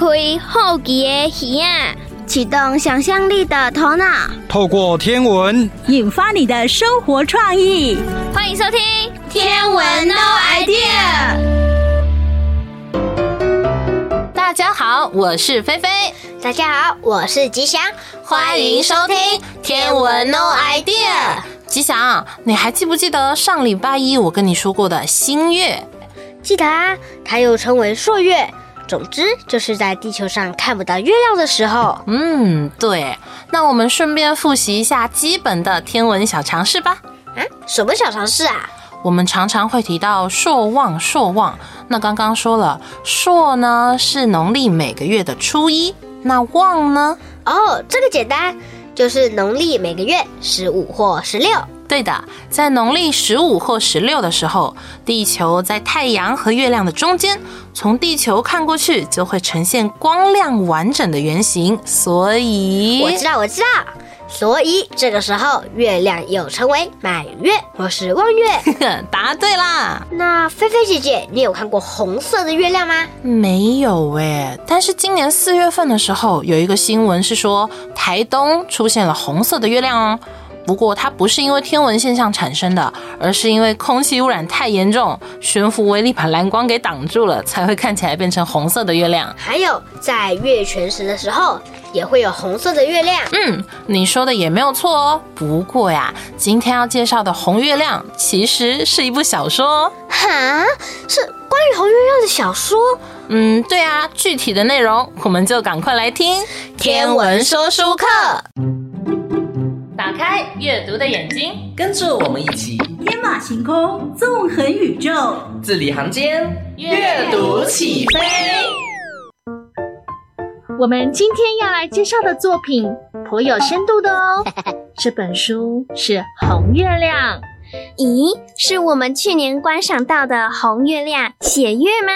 开好奇的耳啊，启动想象力的头脑，透过天文引发你的生活创意。欢迎收听《天文 No Idea》。大家好，我是菲菲。大家好，我是吉祥。欢迎收听《天文 No Idea》。吉祥，你还记不记得上礼拜一我跟你说过的新月？记得啊，它又称为朔月。总之，就是在地球上看不到月亮的时候。嗯，对。那我们顺便复习一下基本的天文小常识吧。啊，什么小常识啊？我们常常会提到朔望，朔望。那刚刚说了，朔呢是农历每个月的初一，那望呢？哦，这个简单，就是农历每个月十五或十六。对的，在农历十五或十六的时候，地球在太阳和月亮的中间，从地球看过去就会呈现光亮完整的圆形。所以我知道，我知道，所以这个时候月亮又称为满月或是望月。答对啦！那菲菲姐姐，你有看过红色的月亮吗？没有哎，但是今年四月份的时候，有一个新闻是说台东出现了红色的月亮哦。不过它不是因为天文现象产生的，而是因为空气污染太严重，悬浮微粒把蓝光给挡住了，才会看起来变成红色的月亮。还有在月全食的时候，也会有红色的月亮。嗯，你说的也没有错哦。不过呀，今天要介绍的红月亮其实是一部小说。哈，是关于红月亮的小说？嗯，对啊。具体的内容，我们就赶快来听天文说书课。打开阅读的眼睛，跟着我们一起天马行空，纵横宇宙，字里行间，阅读起飞。我们今天要来介绍的作品颇有深度的哦。这本书是《红月亮》。咦，是我们去年观赏到的红月亮血月吗？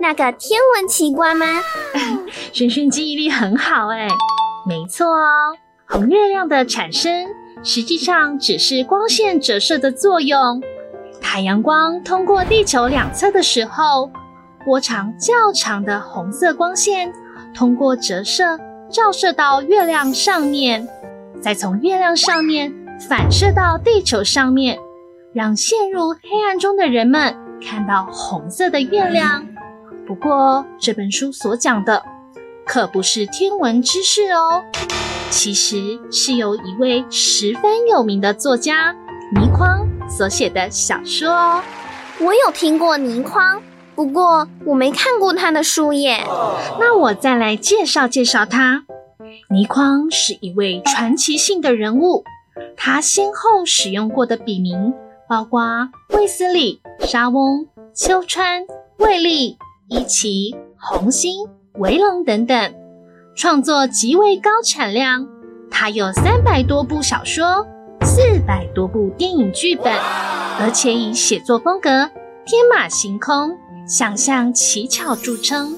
那个天文奇观吗？萱萱记忆力很好哎，没错哦。红月亮的产生实际上只是光线折射的作用。太阳光通过地球两侧的时候，波长较长的红色光线通过折射照射到月亮上面，再从月亮上面反射到地球上面，让陷入黑暗中的人们看到红色的月亮。不过，这本书所讲的可不是天文知识哦。其实是由一位十分有名的作家倪匡所写的小说哦。我有听过倪匡，不过我没看过他的书耶。那我再来介绍介绍他。倪匡是一位传奇性的人物，他先后使用过的笔名包括卫斯理、沙翁、秋川、卫立、伊奇、红星、维龙等等。创作极为高产量，他有三百多部小说，四百多部电影剧本，而且以写作风格天马行空、想象奇巧著称。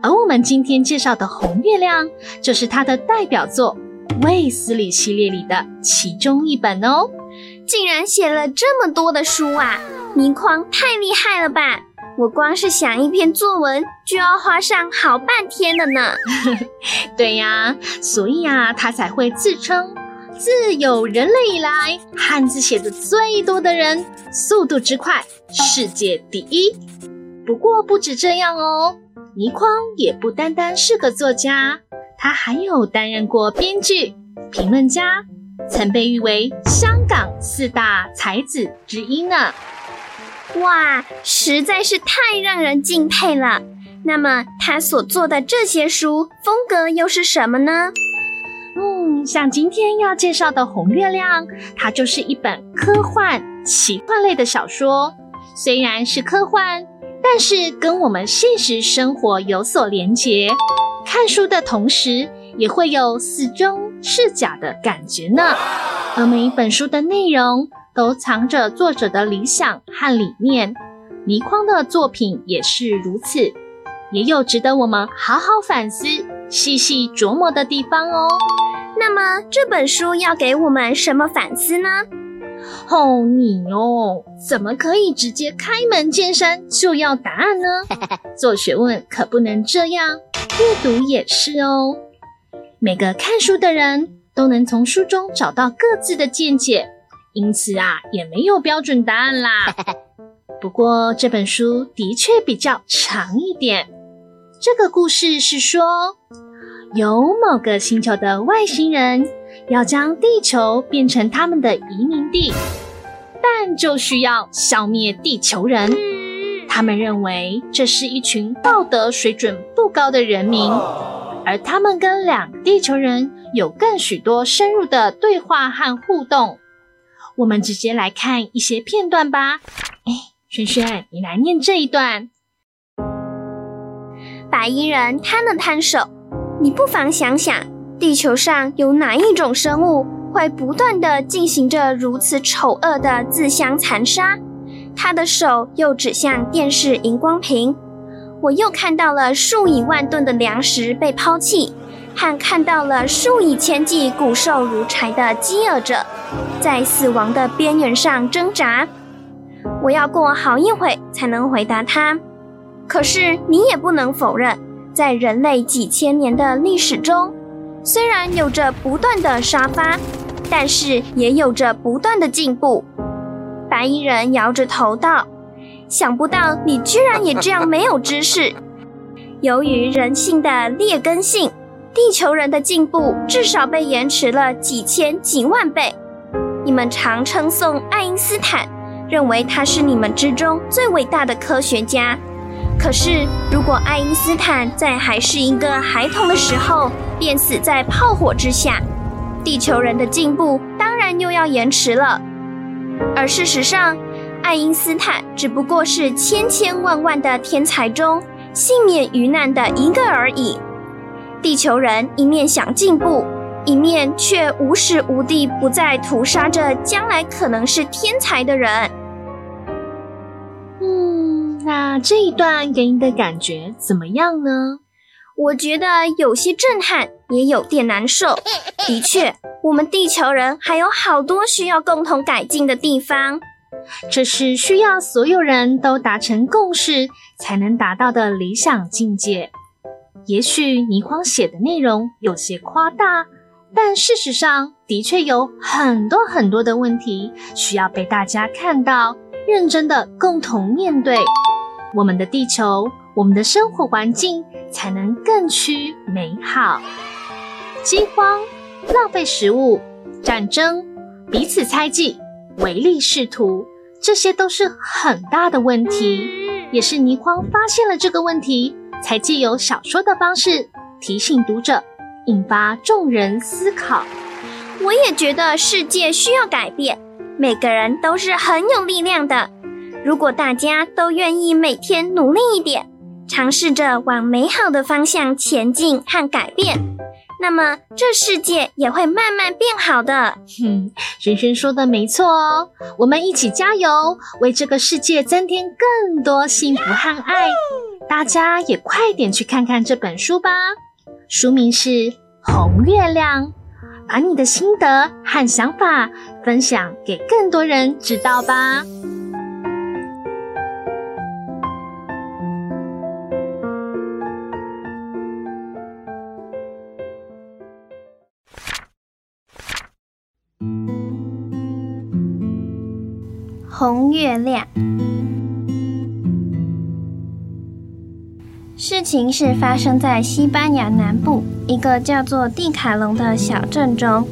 而我们今天介绍的《红月亮》就是他的代表作《卫斯理》系列里的其中一本哦。竟然写了这么多的书啊！倪匡太厉害了吧！我光是想一篇作文就要花上好半天了呢。对呀，所以啊，他才会自称自有人类以来汉字写的最多的人，速度之快，世界第一。不过不止这样哦，倪匡也不单单是个作家，他还有担任过编剧、评论家，曾被誉为香港四大才子之一呢。哇，实在是太让人敬佩了。那么他所做的这些书风格又是什么呢？嗯，像今天要介绍的《红月亮》，它就是一本科幻奇幻类的小说。虽然是科幻，但是跟我们现实生活有所连结。看书的同时，也会有似真似假的感觉呢。而每一本书的内容，都藏着作者的理想和理念，倪匡的作品也是如此，也有值得我们好好反思、细细琢磨的地方哦。那么这本书要给我们什么反思呢？哦，你哦，怎么可以直接开门见山就要答案呢？做学问可不能这样。阅读也是哦。每个看书的人都能从书中找到各自的见解，因此啊，也没有标准答案啦。不过这本书的确比较长一点。这个故事是说，有某个星球的外星人要将地球变成他们的移民地，但就需要消灭地球人。他们认为这是一群道德水准不高的人民，而他们跟两个地球人有更许多深入的对话和互动。我们直接来看一些片段吧。哎。轩轩，你来念这一段。白衣人摊了摊手，你不妨想想，地球上有哪一种生物会不断地进行着如此丑恶的自相残杀？他的手又指向电视荧光屏，我又看到了数以万吨的粮食被抛弃，和看到了数以千计骨瘦如柴的饥饿者，在死亡的边缘上挣扎。我要过好一会才能回答他，可是你也不能否认，在人类几千年的历史中，虽然有着不断的杀伐，但是也有着不断的进步。白衣人摇着头道：“想不到你居然也这样没有知识。由于人性的劣根性，地球人的进步至少被延迟了几千几万倍。你们常称颂爱因斯坦。”认为他是你们之中最伟大的科学家。可是，如果爱因斯坦在还是一个孩童的时候便死在炮火之下，地球人的进步当然又要延迟了。而事实上，爱因斯坦只不过是千千万万的天才中幸免于难的一个而已。地球人一面想进步，一面却无时无地不在屠杀着将来可能是天才的人。嗯那这一段给你的感觉怎么样呢？我觉得有些震撼，也有点难受。的确，我们地球人还有好多需要共同改进的地方。这是需要所有人都达成共识才能达到的理想境界。也许倪匡写的内容有些夸大，但事实上的确有很多很多的问题需要被大家看到，认真的共同面对。我们的地球，我们的生活环境才能更趋美好。饥荒、浪费食物、战争、彼此猜忌、唯利是图，这些都是很大的问题。也是倪匡发现了这个问题，才借由小说的方式提醒读者，引发众人思考。我也觉得世界需要改变，每个人都是很有力量的。如果大家都愿意每天努力一点，尝试着往美好的方向前进和改变，那么这世界也会慢慢变好的。哼，萱萱说的没错哦，我们一起加油，为这个世界增添更多幸福和爱。大家也快点去看看这本书吧，书名是《红月亮》，把你的心得和想法分享给更多人知道吧。红月亮。事情是发生在西班牙南部一个叫做蒂卡隆的小镇中。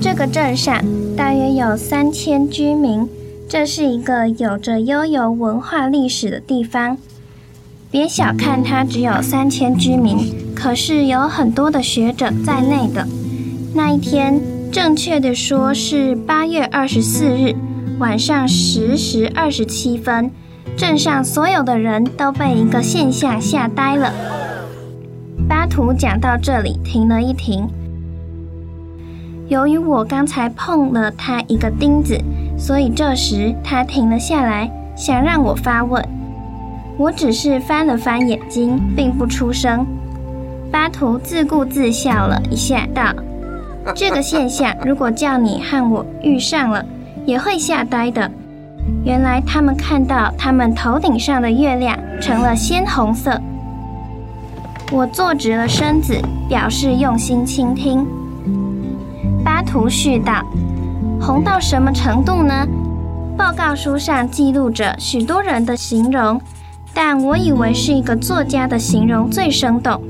这个镇上大约有三千居民，这是一个有着悠久文化历史的地方。别小看它只有三千居民，可是有很多的学者在内的。那一天，正确的说是八月二十四日。晚上十时二十七分，镇上所有的人都被一个现象吓呆了。巴图讲到这里停了一停。由于我刚才碰了他一个钉子，所以这时他停了下来，想让我发问。我只是翻了翻眼睛，并不出声。巴图自顾自笑了一下，道：“这个现象如果叫你和我遇上了。”也会吓呆的。原来他们看到他们头顶上的月亮成了鲜红色。我坐直了身子，表示用心倾听。巴图絮道：“红到什么程度呢？报告书上记录着许多人的形容，但我以为是一个作家的形容最生动。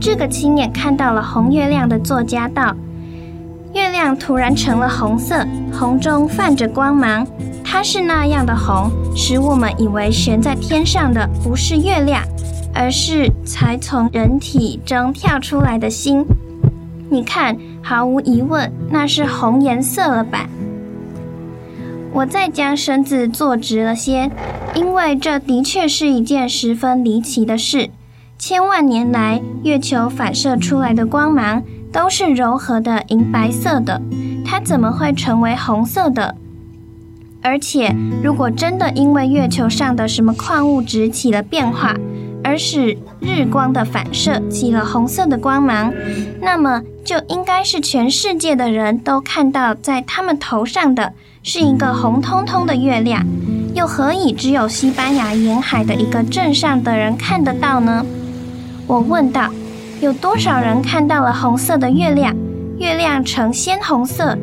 这个亲眼看到了红月亮的作家道：月亮突然成了红色，红中泛着光芒。它是那样的红，使我们以为悬在天上的不是月亮，而是才从人体中跳出来的心。你看，毫无疑问，那是红颜色了吧？我再将身子坐直了些，因为这的确是一件十分离奇的事。千万年来，月球反射出来的光芒都是柔和的银白色的，它怎么会成为红色的？而且，如果真的因为月球上的什么矿物质起了变化，而使日光的反射起了红色的光芒，那么就应该是全世界的人都看到在他们头上的是一个红彤彤的月亮，又何以只有西班牙沿海的一个镇上的人看得到呢？我问道：“有多少人看到了红色的月亮？月亮呈鲜红色，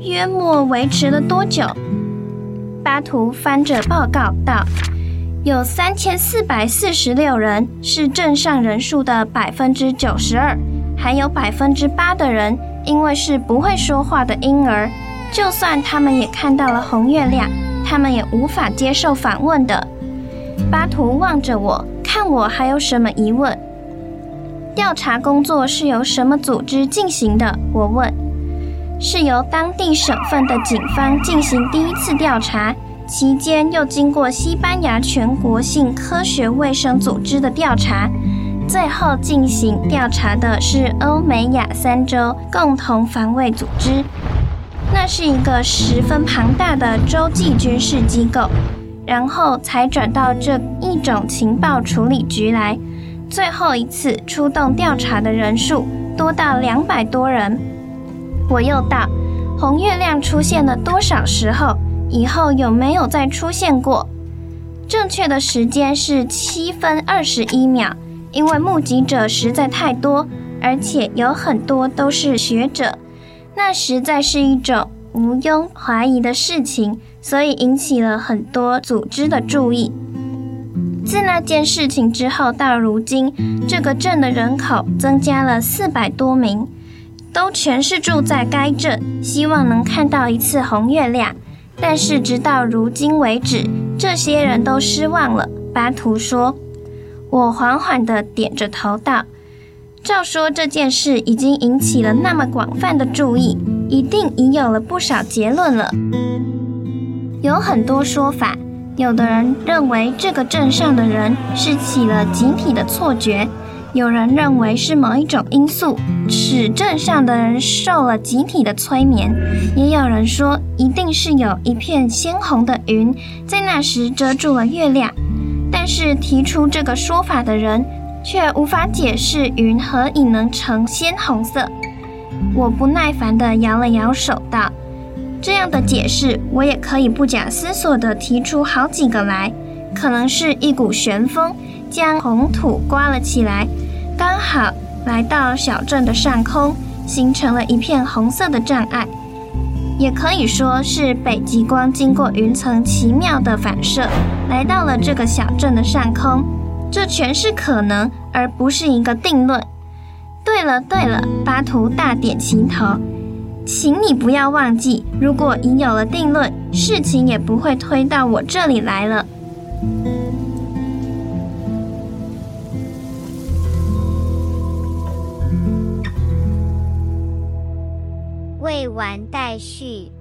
约莫维持了多久？”巴图翻着报告道：“有三千四百四十六人，是镇上人数的百分之九十二，还有百分之八的人，因为是不会说话的婴儿，就算他们也看到了红月亮，他们也无法接受访问的。”巴图望着我，看我还有什么疑问。调查工作是由什么组织进行的？我问。是由当地省份的警方进行第一次调查，期间又经过西班牙全国性科学卫生组织的调查，最后进行调查的是欧美亚三洲共同防卫组织。那是一个十分庞大的洲际军事机构，然后才转到这一种情报处理局来。最后一次出动调查的人数多到两百多人。我又道：“红月亮出现了多少时候？以后有没有再出现过？”正确的时间是七分二十一秒，因为目击者实在太多，而且有很多都是学者，那实在是一种毋庸怀疑的事情，所以引起了很多组织的注意。自那件事情之后到如今，这个镇的人口增加了四百多名。都全是住在该镇，希望能看到一次红月亮。但是直到如今为止，这些人都失望了。巴图说：“我缓缓地点着头道，照说这件事已经引起了那么广泛的注意，一定已有了不少结论了。有很多说法，有的人认为这个镇上的人是起了集体的错觉。”有人认为是某一种因素使镇上的人受了集体的催眠，也有人说一定是有一片鲜红的云在那时遮住了月亮。但是提出这个说法的人却无法解释云何以能呈鲜红色。我不耐烦地摇了摇手道：“这样的解释我也可以不假思索地提出好几个来，可能是一股旋风将红土刮了起来。”刚好来到小镇的上空，形成了一片红色的障碍，也可以说是北极光经过云层奇妙的反射，来到了这个小镇的上空。这全是可能，而不是一个定论。对了对了，巴图大点其头，请你不要忘记，如果已有了定论，事情也不会推到我这里来了。未完待续。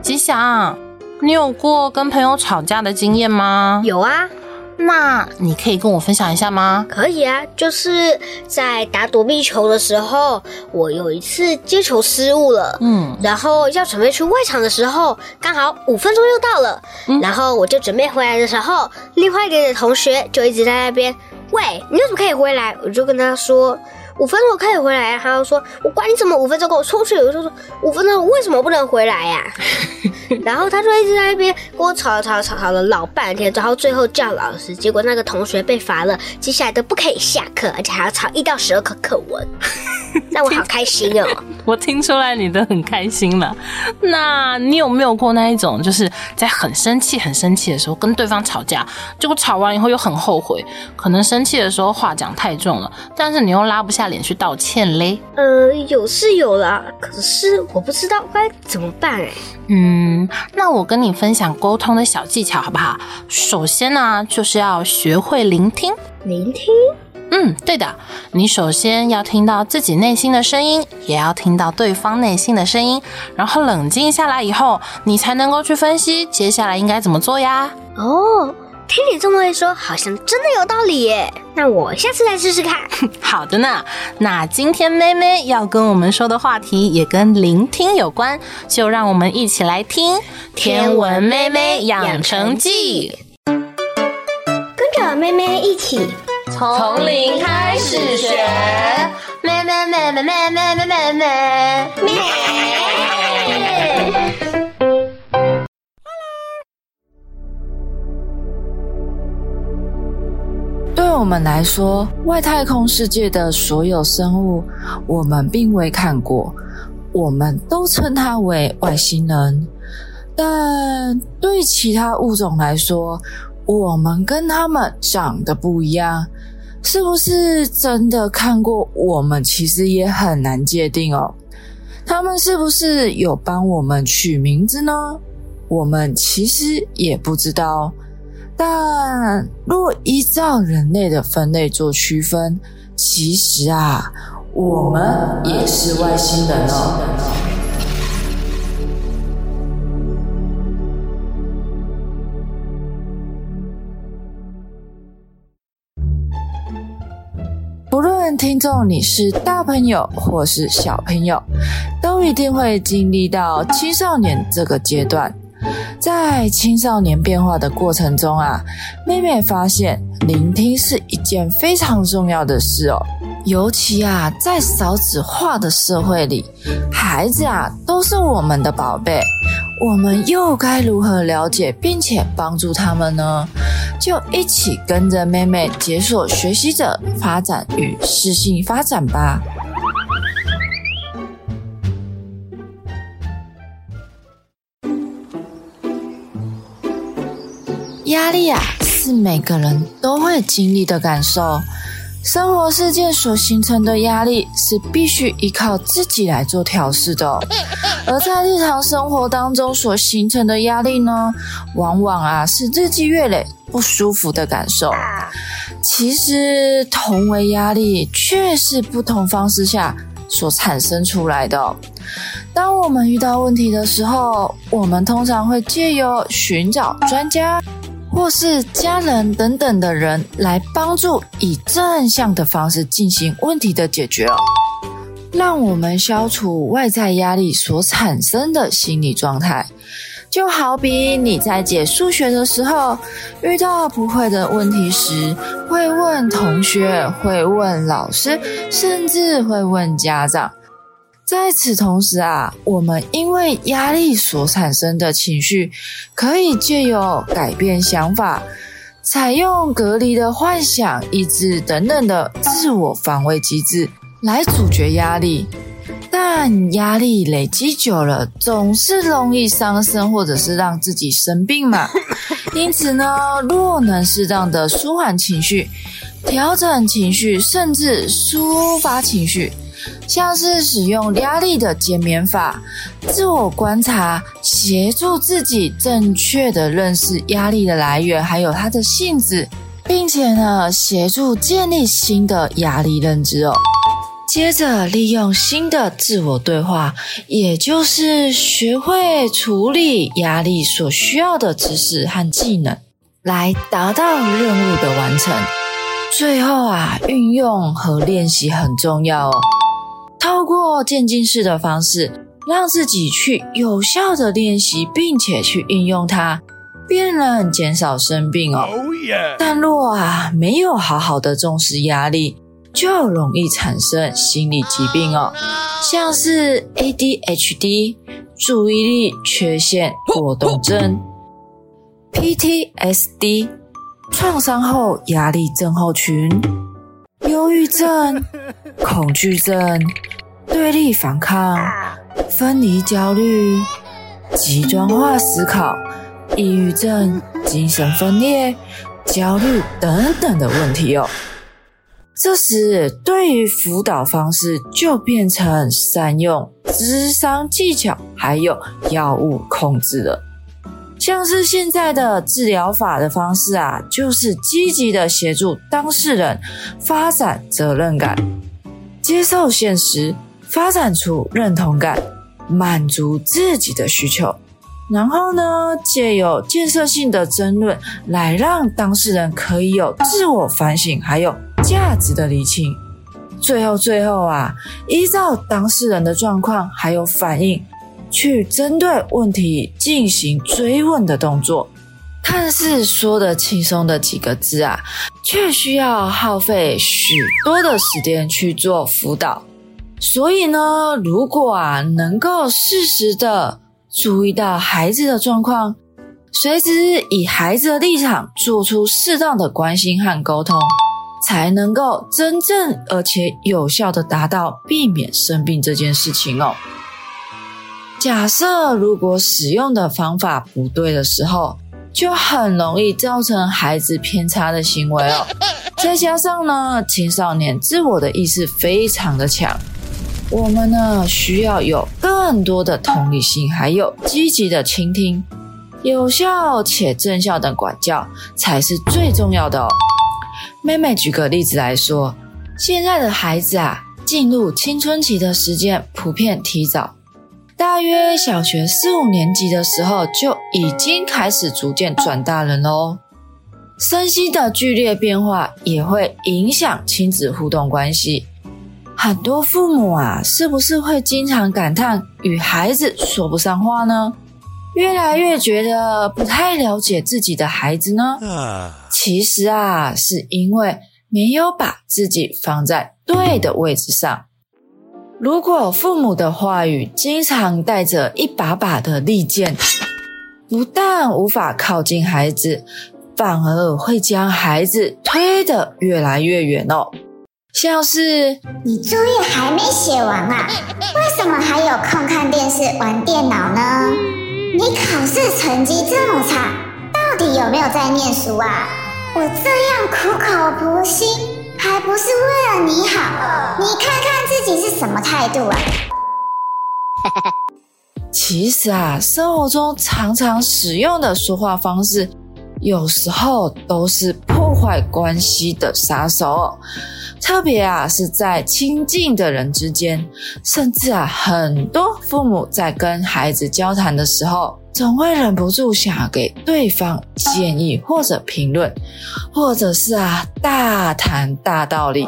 吉祥，你有过跟朋友吵架的经验吗？有啊。那你可以跟我分享一下吗？可以啊，就是在打躲避球的时候，我有一次接球失误了，嗯，然后要准备去外场的时候，刚好五分钟又到了，嗯，然后我就准备回来的时候，另外一个同学就一直在那边，喂，你为什么可以回来？我就跟他说。五分钟可以回来呀。他就说，我管你怎么五分钟，给我出去。我就说五分钟为什么不能回来呀？然后他就一直在那边跟我吵吵吵吵了老半天，然后最后叫老师，结果那个同学被罚了，接下来都不可以下课，而且还要抄一到十二课课文，让我好开心哦！我听出来你的很开心了。那你有没有过那一种，就是在很生气、很生气的时候跟对方吵架，结果吵完以后又很后悔？可能生气的时候话讲太重了，但是你又拉不下脸去道歉嘞？呃，有是有啦，可是我不知道该怎么办哎。嗯，那我跟你分享沟通的小技巧好不好？首先呢，就是要学会聆听。聆听？嗯，对的。你首先要听到自己内心的声音，也要听到对方内心的声音，然后冷静下来以后，你才能够去分析接下来应该怎么做呀。哦。听你这么一说，好像真的有道理耶。那我下次再试试看。好的呢。那今天妹妹要跟我们说的话题也跟聆听有关，就让我们一起来听《天文妹妹养成记》，跟着妹妹一起从零开始学。妹妹妹妹妹妹妹妹妹妹。对我们来说，外太空世界的所有生物，我们并未看过，我们都称它为外星人。但对其他物种来说，我们跟他们长得不一样，是不是真的看过？我们其实也很难界定哦。他们是不是有帮我们取名字呢？我们其实也不知道。但若依照人类的分类做区分，其实啊，我们也是外星人哦。不论听众你是大朋友或是小朋友，都一定会经历到青少年这个阶段。在青少年变化的过程中啊，妹妹发现聆听是一件非常重要的事哦。尤其啊，在少子化的社会里，孩子啊都是我们的宝贝，我们又该如何了解并且帮助他们呢？就一起跟着妹妹解锁学习者发展与适性发展吧。压力啊，是每个人都会经历的感受。生活事件所形成的压力，是必须依靠自己来做调试的。而在日常生活当中所形成的压力呢，往往啊是日积月累不舒服的感受。其实，同为压力，却是不同方式下所产生出来的。当我们遇到问题的时候，我们通常会借由寻找专家。或是家人等等的人来帮助，以正向的方式进行问题的解决，让我们消除外在压力所产生的心理状态。就好比你在解数学的时候，遇到不会的问题时，会问同学，会问老师，甚至会问家长。在此同时啊，我们因为压力所产生的情绪，可以借由改变想法、采用隔离的幻想、意志等等的自我防卫机制来阻绝压力。但压力累积久了，总是容易伤身，或者是让自己生病嘛。因此呢，若能适当的舒缓情绪、调整情绪，甚至抒发情绪。像是使用压力的减免法，自我观察，协助自己正确的认识压力的来源，还有它的性质，并且呢，协助建立新的压力认知哦。接着利用新的自我对话，也就是学会处理压力所需要的知识和技能，来达到任务的完成。最后啊，运用和练习很重要哦。透过渐进式的方式，让自己去有效的练习，并且去运用它，便能减少生病哦。Oh. 但若啊没有好好的重视压力，就容易产生心理疾病哦，像是 ADHD、注意力缺陷过动症、PTSD、创伤后压力症候群、忧郁症、恐惧症、对立反抗、分离焦虑、极端化思考、抑郁症、精神分裂、焦虑等等的问题哦。这时，对于辅导方式就变成善用智商技巧，还有药物控制了。像是现在的治疗法的方式啊，就是积极的协助当事人发展责任感，接受现实，发展出认同感，满足自己的需求。然后呢，借由建设性的争论，来让当事人可以有自我反省，还有价值的厘清。最后，最后啊，依照当事人的状况还有反应，去针对问题进行追问的动作。看似说得轻松的几个字啊，却需要耗费许多的时间去做辅导。所以呢，如果啊，能够适时的。注意到孩子的状况，随时以孩子的立场做出适当的关心和沟通，才能够真正而且有效的达到避免生病这件事情哦。假设如果使用的方法不对的时候，就很容易造成孩子偏差的行为哦。再加上呢，青少年自我的意识非常的强。我们呢，需要有更多的同理心，还有积极的倾听，有效且正向的管教才是最重要的哦。妹妹举个例子来说，现在的孩子啊，进入青春期的时间普遍提早，大约小学四五年级的时候就已经开始逐渐转大人喽。身心的剧烈变化也会影响亲子互动关系。很多父母啊，是不是会经常感叹与孩子说不上话呢？越来越觉得不太了解自己的孩子呢？其实啊，是因为没有把自己放在对的位置上。如果父母的话语经常带着一把把的利剑，不但无法靠近孩子，反而会将孩子推得越来越远哦。像是你作业还没写完啊？为什么还有空看电视、玩电脑呢？你考试成绩这么差，到底有没有在念书啊？我这样苦口婆心，还不是为了你好？你看看自己是什么态度啊？其实啊，生活中常常使用的说话方式，有时候都是破坏关系的杀手。特别啊，是在亲近的人之间，甚至啊，很多父母在跟孩子交谈的时候，总会忍不住想要给对方建议或者评论，或者是啊，大谈大道理。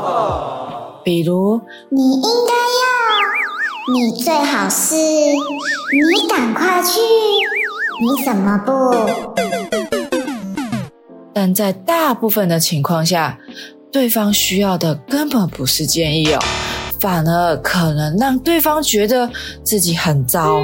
比如，你应该要，你最好是，你赶快去，你怎么不？但在大部分的情况下，对方需要的根本不是建议哦，反而可能让对方觉得自己很糟。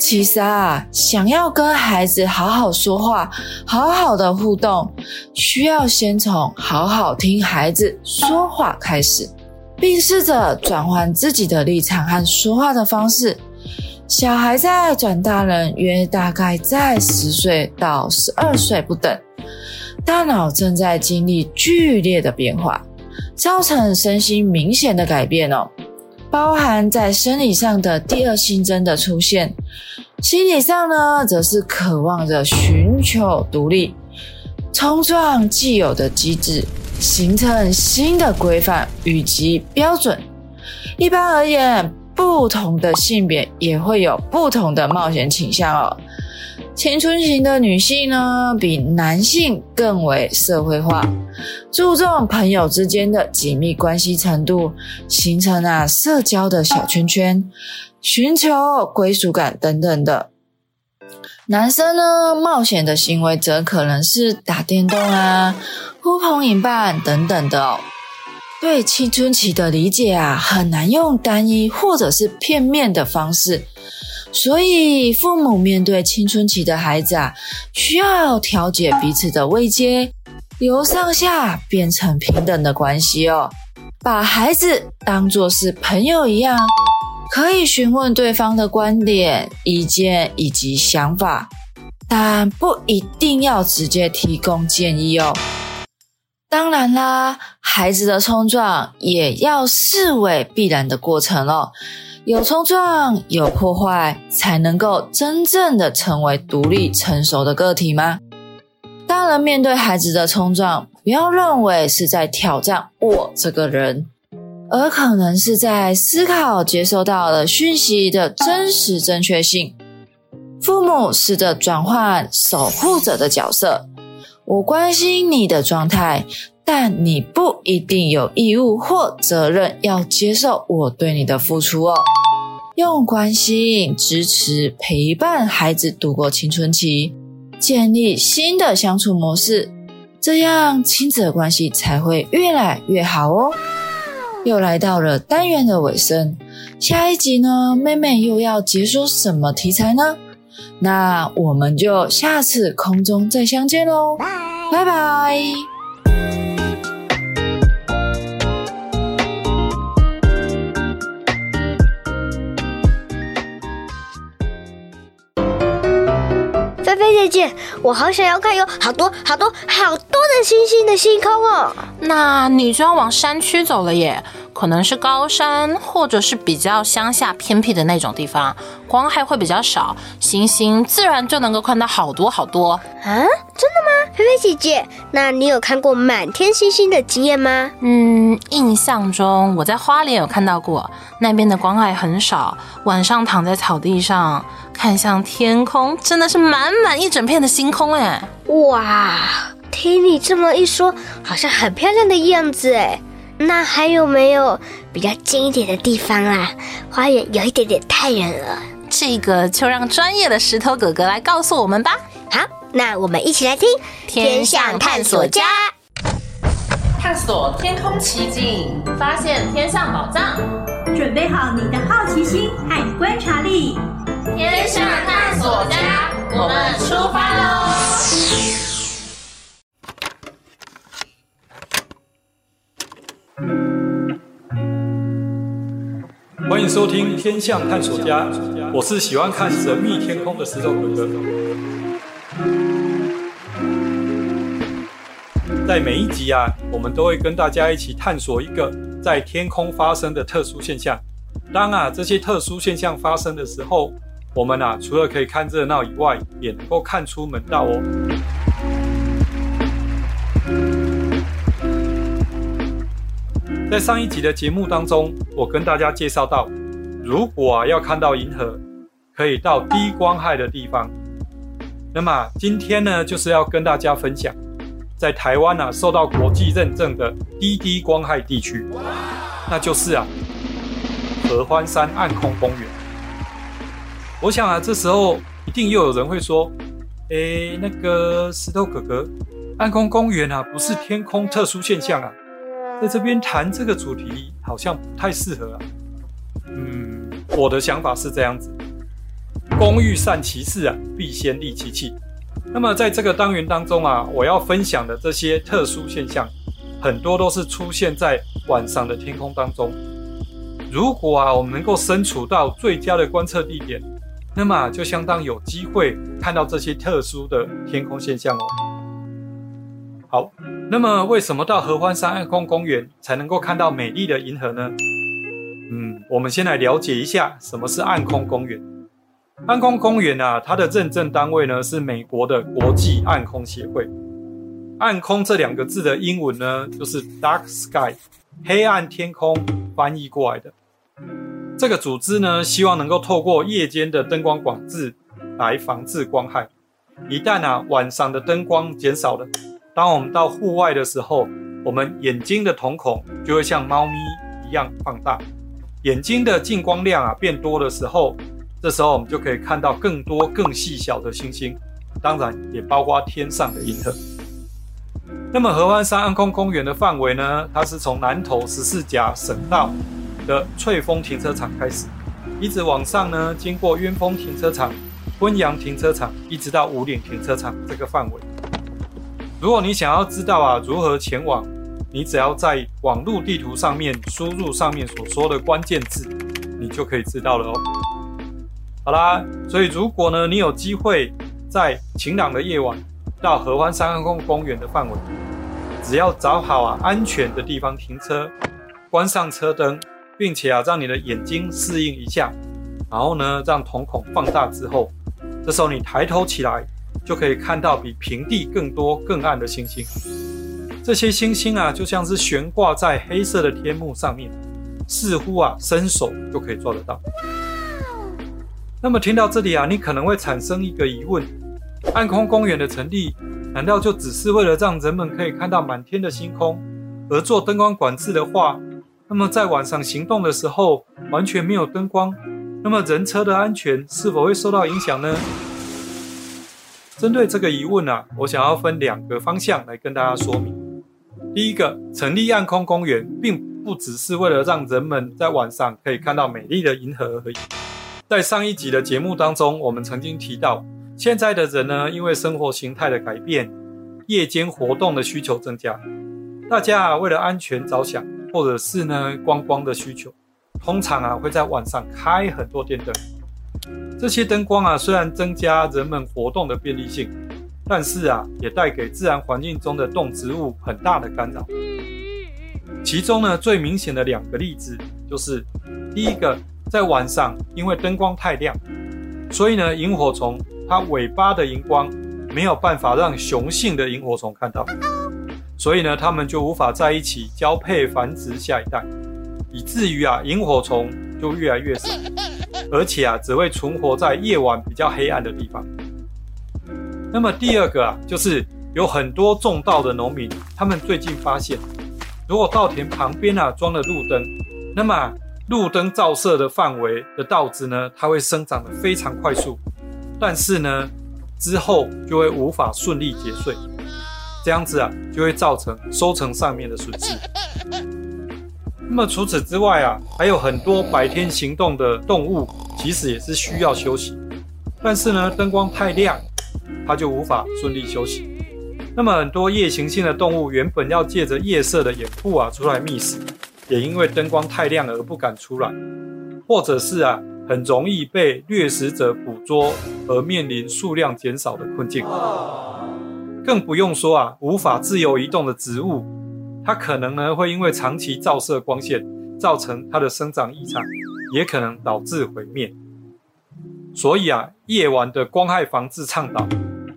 其实啊，想要跟孩子好好说话、好好的互动，需要先从好好听孩子说话开始，并试着转换自己的立场和说话的方式。小孩在转大人约大概在十岁到十二岁不等。大脑正在经历剧烈的变化，造成身心明显的改变哦，包含在生理上的第二性征的出现，心理上呢，则是渴望着寻求独立，冲撞既有的机制，形成新的规范以及标准。一般而言，不同的性别也会有不同的冒险倾向哦。青春型的女性呢，比男性更为社会化，注重朋友之间的紧密关系程度，形成啊社交的小圈圈，寻求归属感等等的。男生呢，冒险的行为则可能是打电动啊、呼朋引伴等等的哦。对青春期的理解啊，很难用单一或者是片面的方式，所以父母面对青春期的孩子啊，需要调节彼此的位阶，由上下变成平等的关系哦，把孩子当作是朋友一样，可以询问对方的观点、意见以及想法，但不一定要直接提供建议哦。当然啦，孩子的冲撞也要视为必然的过程哦。有冲撞，有破坏，才能够真正的成为独立成熟的个体吗？大人面对孩子的冲撞，不要认为是在挑战我这个人，而可能是在思考接收到了讯息的真实正确性。父母试着转换守护者的角色。我关心你的状态，但你不一定有义务或责任要接受我对你的付出哦。用关心、支持、陪伴孩子度过青春期，建立新的相处模式，这样亲子的关系才会越来越好哦。又来到了单元的尾声，下一集呢，妹妹又要解说什么题材呢？那我们就下次空中再相见喽，拜拜。菲菲姐姐，我好想要看有好多好多好多的星星的星空哦。那你就要往山区走了耶。可能是高山，或者是比较乡下偏僻的那种地方，光害会比较少，星星自然就能够看到好多好多啊！真的吗？菲菲姐姐，那你有看过满天星星的经验吗？嗯，印象中我在花莲有看到过，那边的光害很少，晚上躺在草地上看向天空，真的是满满一整片的星空哎！哇，听你这么一说，好像很漂亮的样子哎。那还有没有比较近一点的地方啊？花园有一点点太远了，这个就让专业的石头哥哥来告诉我们吧。好，那我们一起来听《天象探索家》，探索天空奇景，发现天象宝藏，准备好你的好奇心和观察力，《天象探索家》，我们出发喽！欢迎收听《天象探索家》，我是喜欢看神秘天空的石头哥哥。在每一集啊，我们都会跟大家一起探索一个在天空发生的特殊现象。当啊这些特殊现象发生的时候，我们啊除了可以看热闹以外，也能够看出门道哦。在上一集的节目当中，我跟大家介绍到，如果啊要看到银河，可以到低光害的地方。那么今天呢，就是要跟大家分享，在台湾啊受到国际认证的低低光害地区，那就是啊合欢山暗空公园。我想啊，这时候一定又有人会说，诶，那个石头哥哥，暗空公园啊，不是天空特殊现象啊。在这边谈这个主题好像不太适合啊。嗯，我的想法是这样子：工欲善其事啊，必先利其器。那么在这个单元当中啊，我要分享的这些特殊现象，很多都是出现在晚上的天空当中。如果啊，我们能够身处到最佳的观测地点，那么就相当有机会看到这些特殊的天空现象哦。好。那么，为什么到合欢山暗空公园才能够看到美丽的银河呢？嗯，我们先来了解一下什么是暗空公园。暗空公园啊，它的认证单位呢是美国的国际暗空协会。暗空这两个字的英文呢，就是 dark sky，黑暗天空翻译过来的。这个组织呢，希望能够透过夜间的灯光管制来防治光害。一旦啊晚上的灯光减少了。当我们到户外的时候，我们眼睛的瞳孔就会像猫咪一样放大，眼睛的进光量啊变多的时候，这时候我们就可以看到更多更细小的星星，当然也包括天上的银河。那么合欢山安空公园的范围呢，它是从南投十四甲省道的翠峰停车场开始，一直往上呢，经过鸢峰停车场、昆阳停车场，一直到五岭停车场这个范围。如果你想要知道啊如何前往，你只要在网路地图上面输入上面所说的关键字，你就可以知道了哦。好啦，所以如果呢你有机会在晴朗的夜晚到合欢山公公园的范围，只要找好啊安全的地方停车，关上车灯，并且啊让你的眼睛适应一下，然后呢让瞳孔放大之后，这时候你抬头起来。就可以看到比平地更多更暗的星星，这些星星啊，就像是悬挂在黑色的天幕上面，似乎啊，伸手就可以抓得到。那么听到这里啊，你可能会产生一个疑问：暗空公园的成立，难道就只是为了让人们可以看到满天的星空而做灯光管制的话，那么在晚上行动的时候完全没有灯光，那么人车的安全是否会受到影响呢？针对这个疑问啊，我想要分两个方向来跟大家说明。第一个，成立暗空公园，并不只是为了让人们在晚上可以看到美丽的银河而已。在上一集的节目当中，我们曾经提到，现在的人呢，因为生活形态的改变，夜间活动的需求增加，大家啊为了安全着想，或者是呢观光的需求，通常啊会在晚上开很多电灯。这些灯光啊，虽然增加人们活动的便利性，但是啊，也带给自然环境中的动植物很大的干扰。其中呢，最明显的两个例子就是：第一个，在晚上，因为灯光太亮，所以呢，萤火虫它尾巴的荧光没有办法让雄性的萤火虫看到，所以呢，它们就无法在一起交配繁殖下一代，以至于啊，萤火虫就越来越少。而且啊，只会存活在夜晚比较黑暗的地方。那么第二个啊，就是有很多种稻的农民，他们最近发现，如果稻田旁边啊装了路灯，那么路灯照射的范围的稻子呢，它会生长得非常快速，但是呢，之后就会无法顺利结穗，这样子啊，就会造成收成上面的损失。那么除此之外啊，还有很多白天行动的动物，其实也是需要休息。但是呢，灯光太亮，它就无法顺利休息。那么很多夜行性的动物，原本要借着夜色的掩护啊出来觅食，也因为灯光太亮而不敢出来，或者是啊很容易被掠食者捕捉而面临数量减少的困境。更不用说啊，无法自由移动的植物。它可能呢会因为长期照射光线，造成它的生长异常，也可能导致毁灭。所以啊，夜晚的光害防治倡导，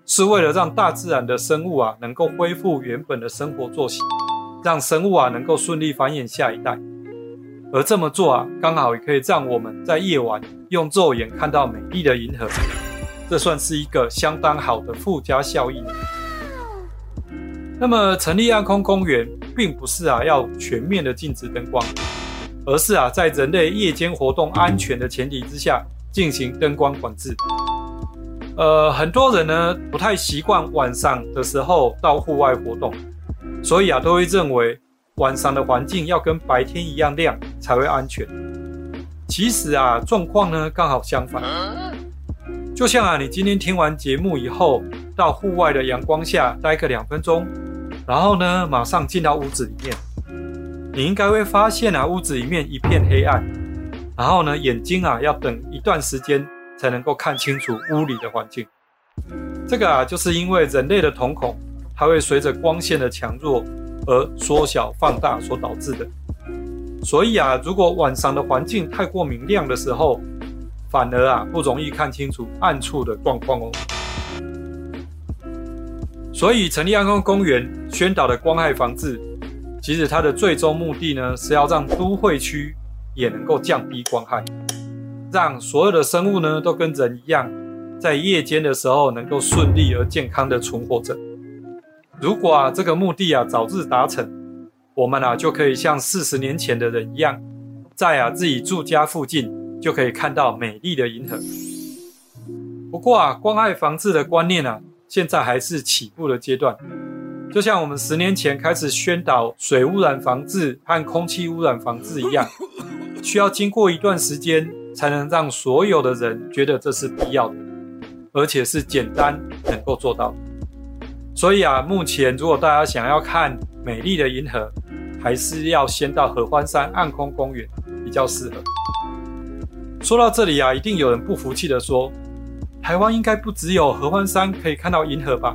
是为了让大自然的生物啊能够恢复原本的生活作息，让生物啊能够顺利繁衍下一代。而这么做啊，刚好也可以让我们在夜晚用肉眼看到美丽的银河，这算是一个相当好的附加效益。那么成立暗空公园，并不是啊要全面的禁止灯光，而是啊在人类夜间活动安全的前提之下进行灯光管制。呃，很多人呢不太习惯晚上的时候到户外活动，所以啊都会认为晚上的环境要跟白天一样亮才会安全。其实啊状况呢刚好相反，就像啊你今天听完节目以后，到户外的阳光下待个两分钟。然后呢，马上进到屋子里面，你应该会发现啊，屋子里面一片黑暗。然后呢，眼睛啊要等一段时间才能够看清楚屋里的环境。这个啊，就是因为人类的瞳孔，它会随着光线的强弱而缩小放大所导致的。所以啊，如果晚上的环境太过明亮的时候，反而啊不容易看清楚暗处的状况哦。所以成立安康公园宣导的光害防治，其实它的最终目的呢，是要让都会区也能够降低光害，让所有的生物呢都跟人一样，在夜间的时候能够顺利而健康的存活着。如果啊这个目的啊早日达成，我们啊就可以像四十年前的人一样，在啊自己住家附近就可以看到美丽的银河。不过啊关爱防治的观念啊。现在还是起步的阶段，就像我们十年前开始宣导水污染防治和空气污染防治一样，需要经过一段时间才能让所有的人觉得这是必要的，而且是简单能够做到。所以啊，目前如果大家想要看美丽的银河，还是要先到合欢山暗空公园比较适合。说到这里啊，一定有人不服气的说：“台湾应该不只有合欢山可以看到银河吧？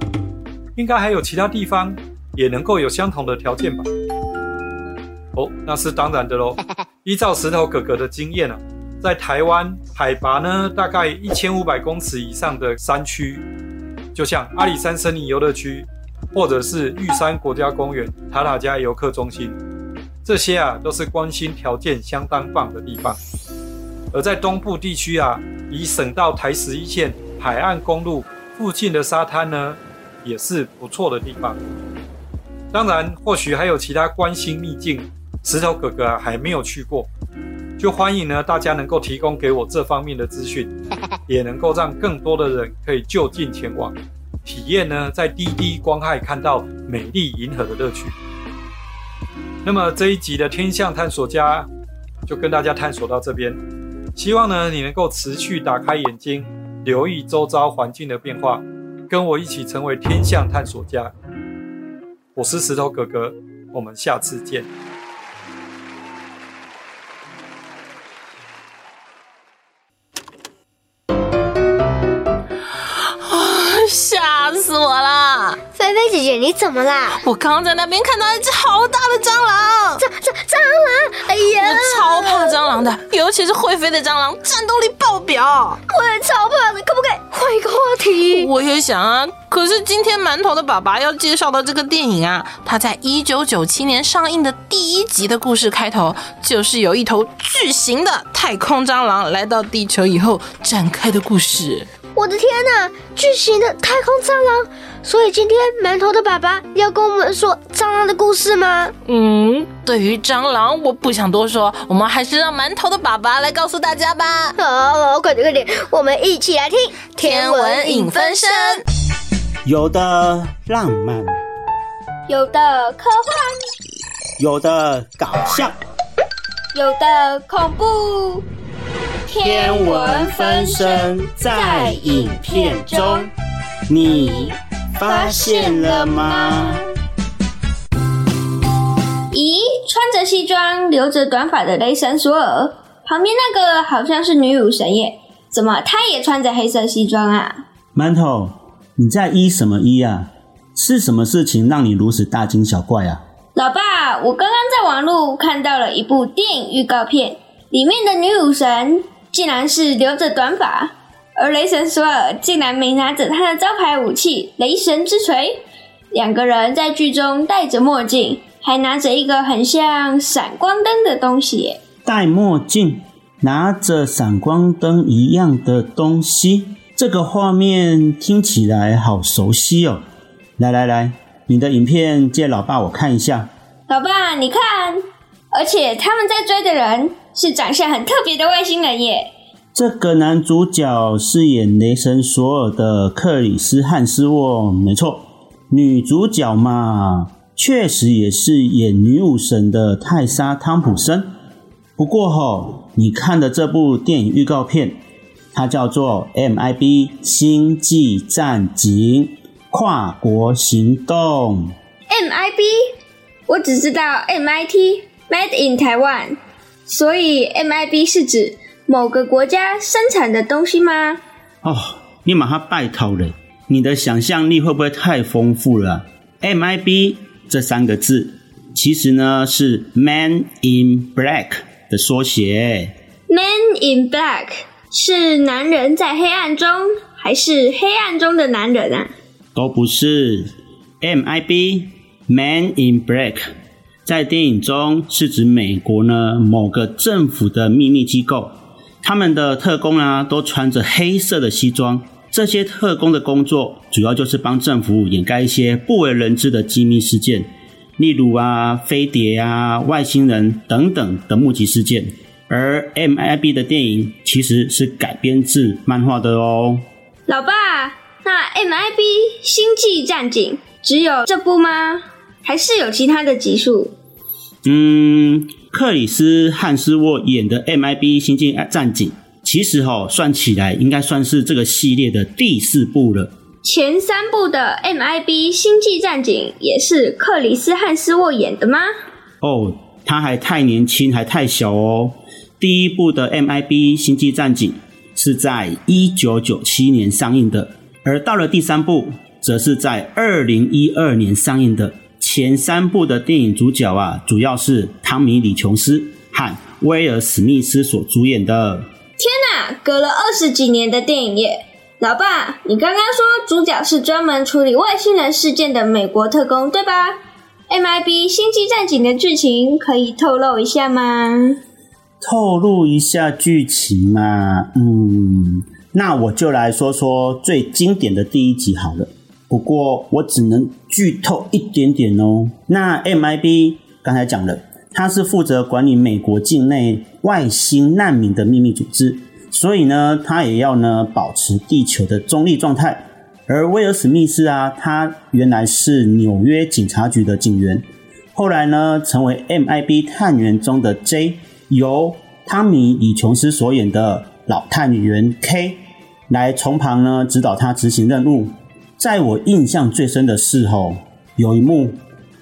应该还有其他地方也能够有相同的条件吧？”哦，那是当然的喽。依照石头哥哥的经验啊，在台湾海拔呢大概一千五百公尺以上的山区，就像阿里山森林游乐区，或者是玉山国家公园、塔塔加游客中心，这些啊都是观星条件相当棒的地方。而在东部地区啊，以省道台十一线海岸公路附近的沙滩呢，也是不错的地方。当然，或许还有其他关心秘境，石头哥哥啊还没有去过，就欢迎呢大家能够提供给我这方面的资讯，也能够让更多的人可以就近前往。体验呢，在滴滴光害看到美丽银河的乐趣。那么这一集的天象探索家就跟大家探索到这边，希望呢你能够持续打开眼睛，留意周遭环境的变化，跟我一起成为天象探索家。我是石头哥哥，我们下次见。吓死我了菲菲姐姐，你怎么啦？我刚刚在那边看到一只好大的蟑螂，蟑蟑蟑螂！哎呀，我超怕蟑螂的，尤其是会飞的蟑螂，战斗力爆表。我也超怕的，可不可以换一个话题？我也想啊，可是今天馒头的爸爸要介绍的这个电影啊，它在一九九七年上映的第一集的故事开头，就是有一头巨型的太空蟑螂来到地球以后展开的故事。我的天哪，巨型的太空蟑螂！所以今天馒头的爸爸要跟我们说蟑螂的故事吗？嗯，对于蟑螂，我不想多说，我们还是让馒头的爸爸来告诉大家吧。好，快点快点，我们一起来听天文影分身。有的浪漫，有的科幻，有的搞笑，有的恐怖。天文分身在影片中，你发现了吗？咦，穿着西装、留着短发的雷神索尔，旁边那个好像是女武神耶？怎么她也穿着黑色西装啊？馒头，你在一什么一啊？是什么事情让你如此大惊小怪啊？老爸，我刚刚在网络看到了一部电影预告片，里面的女武神。竟然是留着短发，而雷神索尔竟然没拿着他的招牌武器——雷神之锤。两个人在剧中戴着墨镜，还拿着一个很像闪光灯的东西。戴墨镜，拿着闪光灯一样的东西，这个画面听起来好熟悉哦！来来来，你的影片借老爸我看一下。老爸，你看，而且他们在追的人。是长相很特别的外星人耶！这个男主角饰演雷神索尔的克里斯汉斯沃，没错。女主角嘛，确实也是演女武神的泰莎汤普森。不过齁，你看的这部电影预告片，它叫做 MIB 星际战警跨国行动。MIB，我只知道 MIT Made in Taiwan。所以，MIB 是指某个国家生产的东西吗？哦，你把它拜托了，你的想象力会不会太丰富了？MIB 这三个字其实呢是 Man in Black 的缩写。Man in Black 是男人在黑暗中，还是黑暗中的男人啊？都不是。MIB Man in Black。在电影中是指美国呢某个政府的秘密机构，他们的特工啊都穿着黑色的西装。这些特工的工作主要就是帮政府掩盖一些不为人知的机密事件，例如啊飞碟啊、外星人等等的目击事件。而 MIB 的电影其实是改编自漫画的哦。老爸，那 MIB 星际战警只有这部吗？还是有其他的集数？嗯，克里斯汉斯沃演的 MIB 星际战警，其实哦，算起来应该算是这个系列的第四部了。前三部的 MIB 星际战警也是克里斯汉斯沃演的吗？哦，他还太年轻，还太小哦。第一部的 MIB 星际战警是在一九九七年上映的，而到了第三部，则是在二零一二年上映的。前三部的电影主角啊，主要是汤米·李·琼斯和威尔·史密斯所主演的。天哪，隔了二十几年的电影耶！老爸，你刚刚说主角是专门处理外星人事件的美国特工，对吧？MIB 星际战警的剧情可以透露一下吗？透露一下剧情嘛？嗯，那我就来说说最经典的第一集好了。不过我只能剧透一点点哦。那 MIB 刚才讲了，它是负责管理美国境内外星难民的秘密组织，所以呢，它也要呢保持地球的中立状态。而威尔史密斯啊，他原来是纽约警察局的警员，后来呢成为 MIB 探员中的 J，由汤米李琼斯所演的老探员 K 来从旁呢指导他执行任务。在我印象最深的是候，有一幕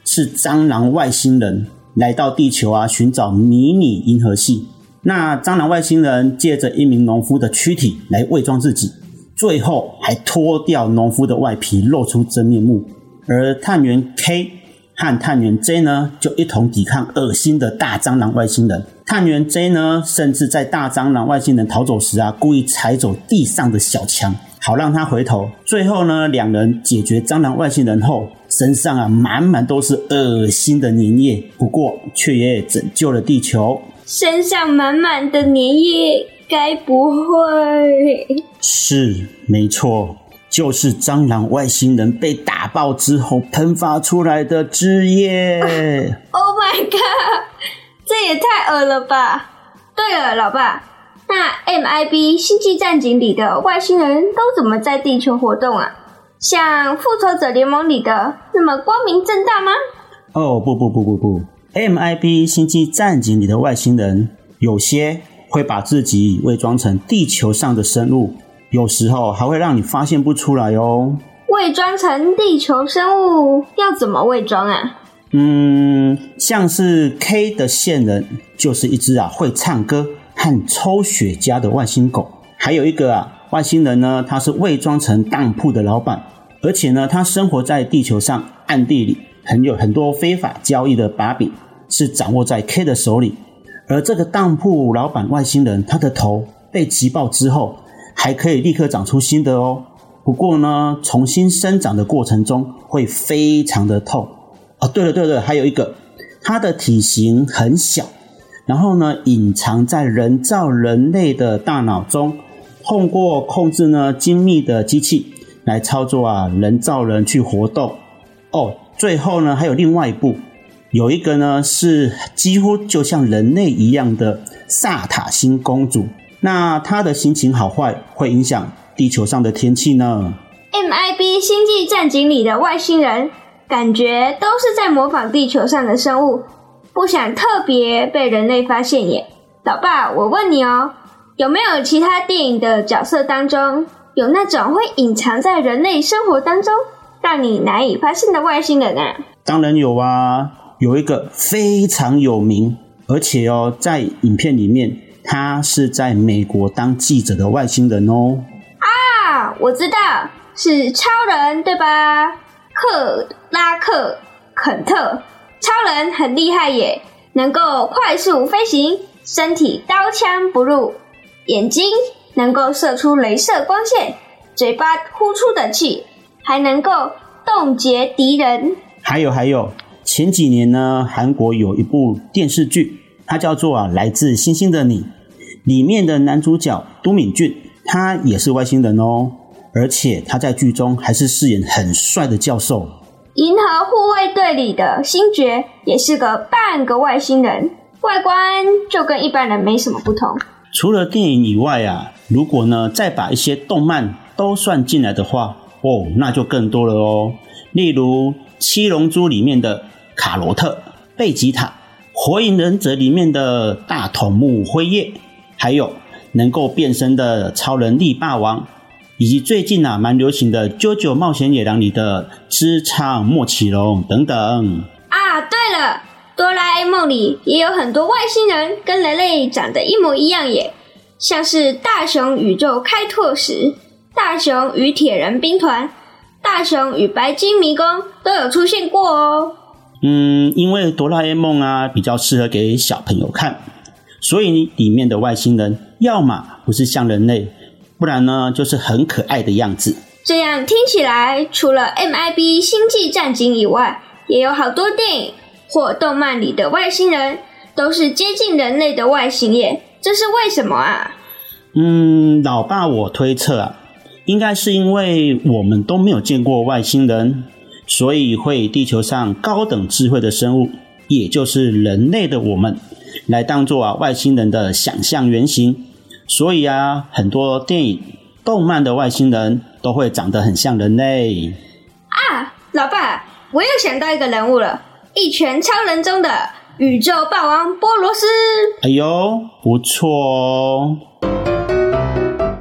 是蟑螂外星人来到地球啊，寻找迷你银河系。那蟑螂外星人借着一名农夫的躯体来伪装自己，最后还脱掉农夫的外皮，露出真面目。而探员 K 和探员 J 呢，就一同抵抗恶心的大蟑螂外星人。探员 J 呢，甚至在大蟑螂外星人逃走时啊，故意踩走地上的小强。好让他回头。最后呢，两人解决蟑螂外星人后，身上啊满满都是恶心的粘液，不过却也拯救了地球。身上满满的粘液，该不会是？没错，就是蟑螂外星人被打爆之后喷发出来的汁液。Oh my god，这也太恶了吧！对了，老爸。那 MIB 星际战警里的外星人都怎么在地球活动啊？像复仇者联盟里的那么光明正大吗？哦，不不不不不，MIB 星际战警里的外星人有些会把自己伪装成地球上的生物，有时候还会让你发现不出来哦。伪装成地球生物要怎么伪装啊？嗯，像是 K 的线人就是一只啊会唱歌。和抽雪茄的外星狗，还有一个啊，外星人呢，他是伪装成当铺的老板，而且呢，他生活在地球上，暗地里很有很多非法交易的把柄是掌握在 K 的手里。而这个当铺老板外星人，他的头被击爆之后，还可以立刻长出新的哦。不过呢，重新生长的过程中会非常的痛。哦，对了对了，还有一个，他的体型很小。然后呢，隐藏在人造人类的大脑中，通过控制呢精密的机器来操作啊人造人去活动。哦，最后呢还有另外一部，有一个呢是几乎就像人类一样的萨塔星公主。那她的心情好坏会影响地球上的天气呢？MIB 星际战警里的外星人，感觉都是在模仿地球上的生物。不想特别被人类发现耶，老爸，我问你哦，有没有其他电影的角色当中，有那种会隐藏在人类生活当中，让你难以发现的外星人啊？当然有啊，有一个非常有名，而且哦，在影片里面，他是在美国当记者的外星人哦。啊，我知道，是超人对吧？克拉克肯特。超人很厉害耶，能够快速飞行，身体刀枪不入，眼睛能够射出镭射光线，嘴巴呼出的气还能够冻结敌人。还有还有，前几年呢，韩国有一部电视剧，它叫做啊《来自星星的你》，里面的男主角都敏俊，他也是外星人哦，而且他在剧中还是饰演很帅的教授。银河护卫队里的星爵也是个半个外星人，外观就跟一般人没什么不同。除了电影以外啊，如果呢再把一些动漫都算进来的话，哦，那就更多了哦。例如《七龙珠》里面的卡罗特、贝吉塔，《火影忍者》里面的大筒木辉夜，还有能够变身的超能力霸王，以及最近啊蛮流行的《JoJo 冒险野狼》里的枝仓莫奇龙等等。啊，对了，哆啦 A 梦里也有很多外星人跟人类长得一模一样耶，像是大雄宇宙开拓时、大雄与铁人兵团。大雄与白金迷宫都有出现过哦。嗯，因为哆啦 A 梦啊比较适合给小朋友看，所以里面的外星人要么不是像人类，不然呢就是很可爱的样子。这样听起来，除了 MIB 星际战警以外，也有好多电影或动漫里的外星人都是接近人类的外星耶。这是为什么啊？嗯，老爸，我推测啊。应该是因为我们都没有见过外星人，所以会地球上高等智慧的生物，也就是人类的我们，来当做啊外星人的想象原型。所以啊，很多电影、动漫的外星人都会长得很像人类。啊，老爸，我又想到一个人物了，《一拳超人》中的宇宙霸王波罗斯。哎呦，不错哦。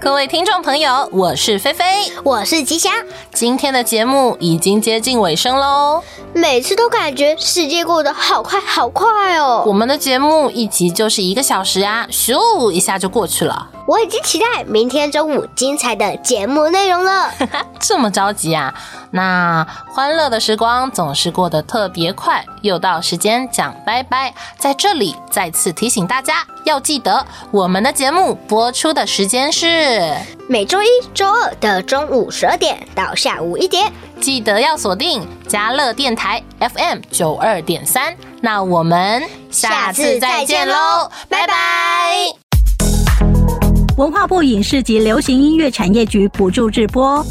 各位听众朋友，我是菲菲，我是吉祥。今天的节目已经接近尾声喽，每次都感觉时间过得好快好快哦。我们的节目一集就是一个小时啊，咻一下就过去了。我已经期待明天中午精彩的节目内容了。这么着急啊？那欢乐的时光总是过得特别快，又到时间讲拜拜。在这里再次提醒大家，要记得我们的节目播出的时间是每周一、周二的中午十二点到下午一点，记得要锁定嘉乐电台 FM 九二点三。那我们下次再见喽，拜拜。文化部影视及流行音乐产业局补助直播。